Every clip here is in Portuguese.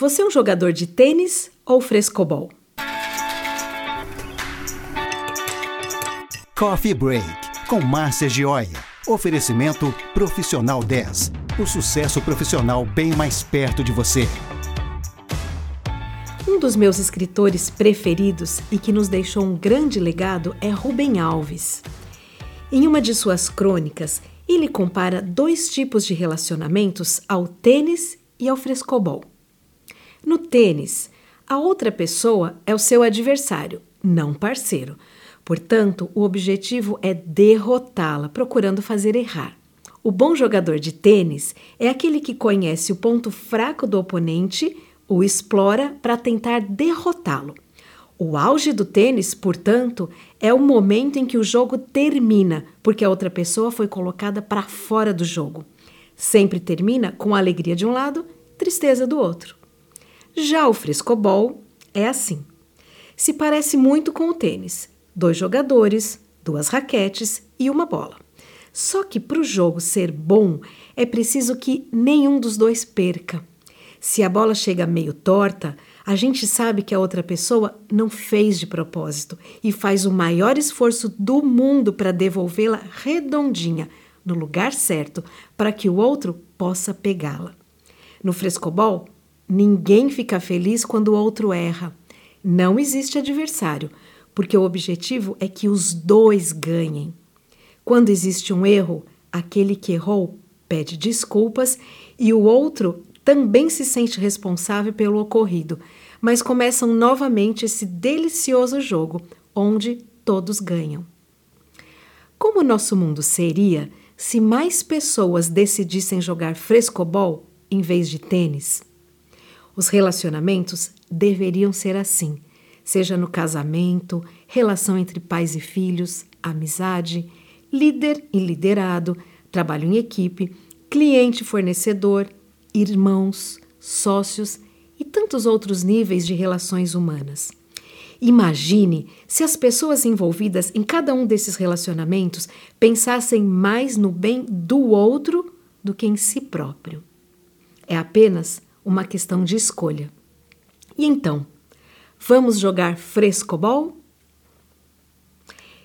Você é um jogador de tênis ou frescobol? Coffee Break, com Márcia Gioia. Oferecimento Profissional 10. O sucesso profissional bem mais perto de você. Um dos meus escritores preferidos e que nos deixou um grande legado é Rubem Alves. Em uma de suas crônicas, ele compara dois tipos de relacionamentos ao tênis e ao frescobol. No tênis, a outra pessoa é o seu adversário, não parceiro. Portanto, o objetivo é derrotá-la, procurando fazer errar. O bom jogador de tênis é aquele que conhece o ponto fraco do oponente, o explora para tentar derrotá-lo. O auge do tênis, portanto, é o momento em que o jogo termina, porque a outra pessoa foi colocada para fora do jogo. Sempre termina com alegria de um lado, tristeza do outro. Já o frescobol é assim. Se parece muito com o tênis: dois jogadores, duas raquetes e uma bola. Só que para o jogo ser bom, é preciso que nenhum dos dois perca. Se a bola chega meio torta, a gente sabe que a outra pessoa não fez de propósito e faz o maior esforço do mundo para devolvê-la redondinha, no lugar certo, para que o outro possa pegá-la. No frescobol, Ninguém fica feliz quando o outro erra. Não existe adversário, porque o objetivo é que os dois ganhem. Quando existe um erro, aquele que errou pede desculpas e o outro também se sente responsável pelo ocorrido, mas começam novamente esse delicioso jogo onde todos ganham. Como o nosso mundo seria se mais pessoas decidissem jogar frescobol em vez de tênis? Os relacionamentos deveriam ser assim, seja no casamento, relação entre pais e filhos, amizade, líder e liderado, trabalho em equipe, cliente e fornecedor, irmãos, sócios e tantos outros níveis de relações humanas. Imagine se as pessoas envolvidas em cada um desses relacionamentos pensassem mais no bem do outro do que em si próprio. É apenas uma questão de escolha. E então, vamos jogar frescobol?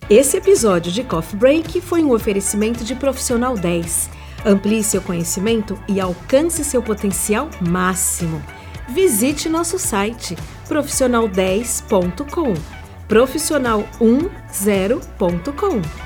Esse episódio de Coffee Break foi um oferecimento de Profissional 10. Amplie seu conhecimento e alcance seu potencial máximo. Visite nosso site profissional10.com, profissional10.com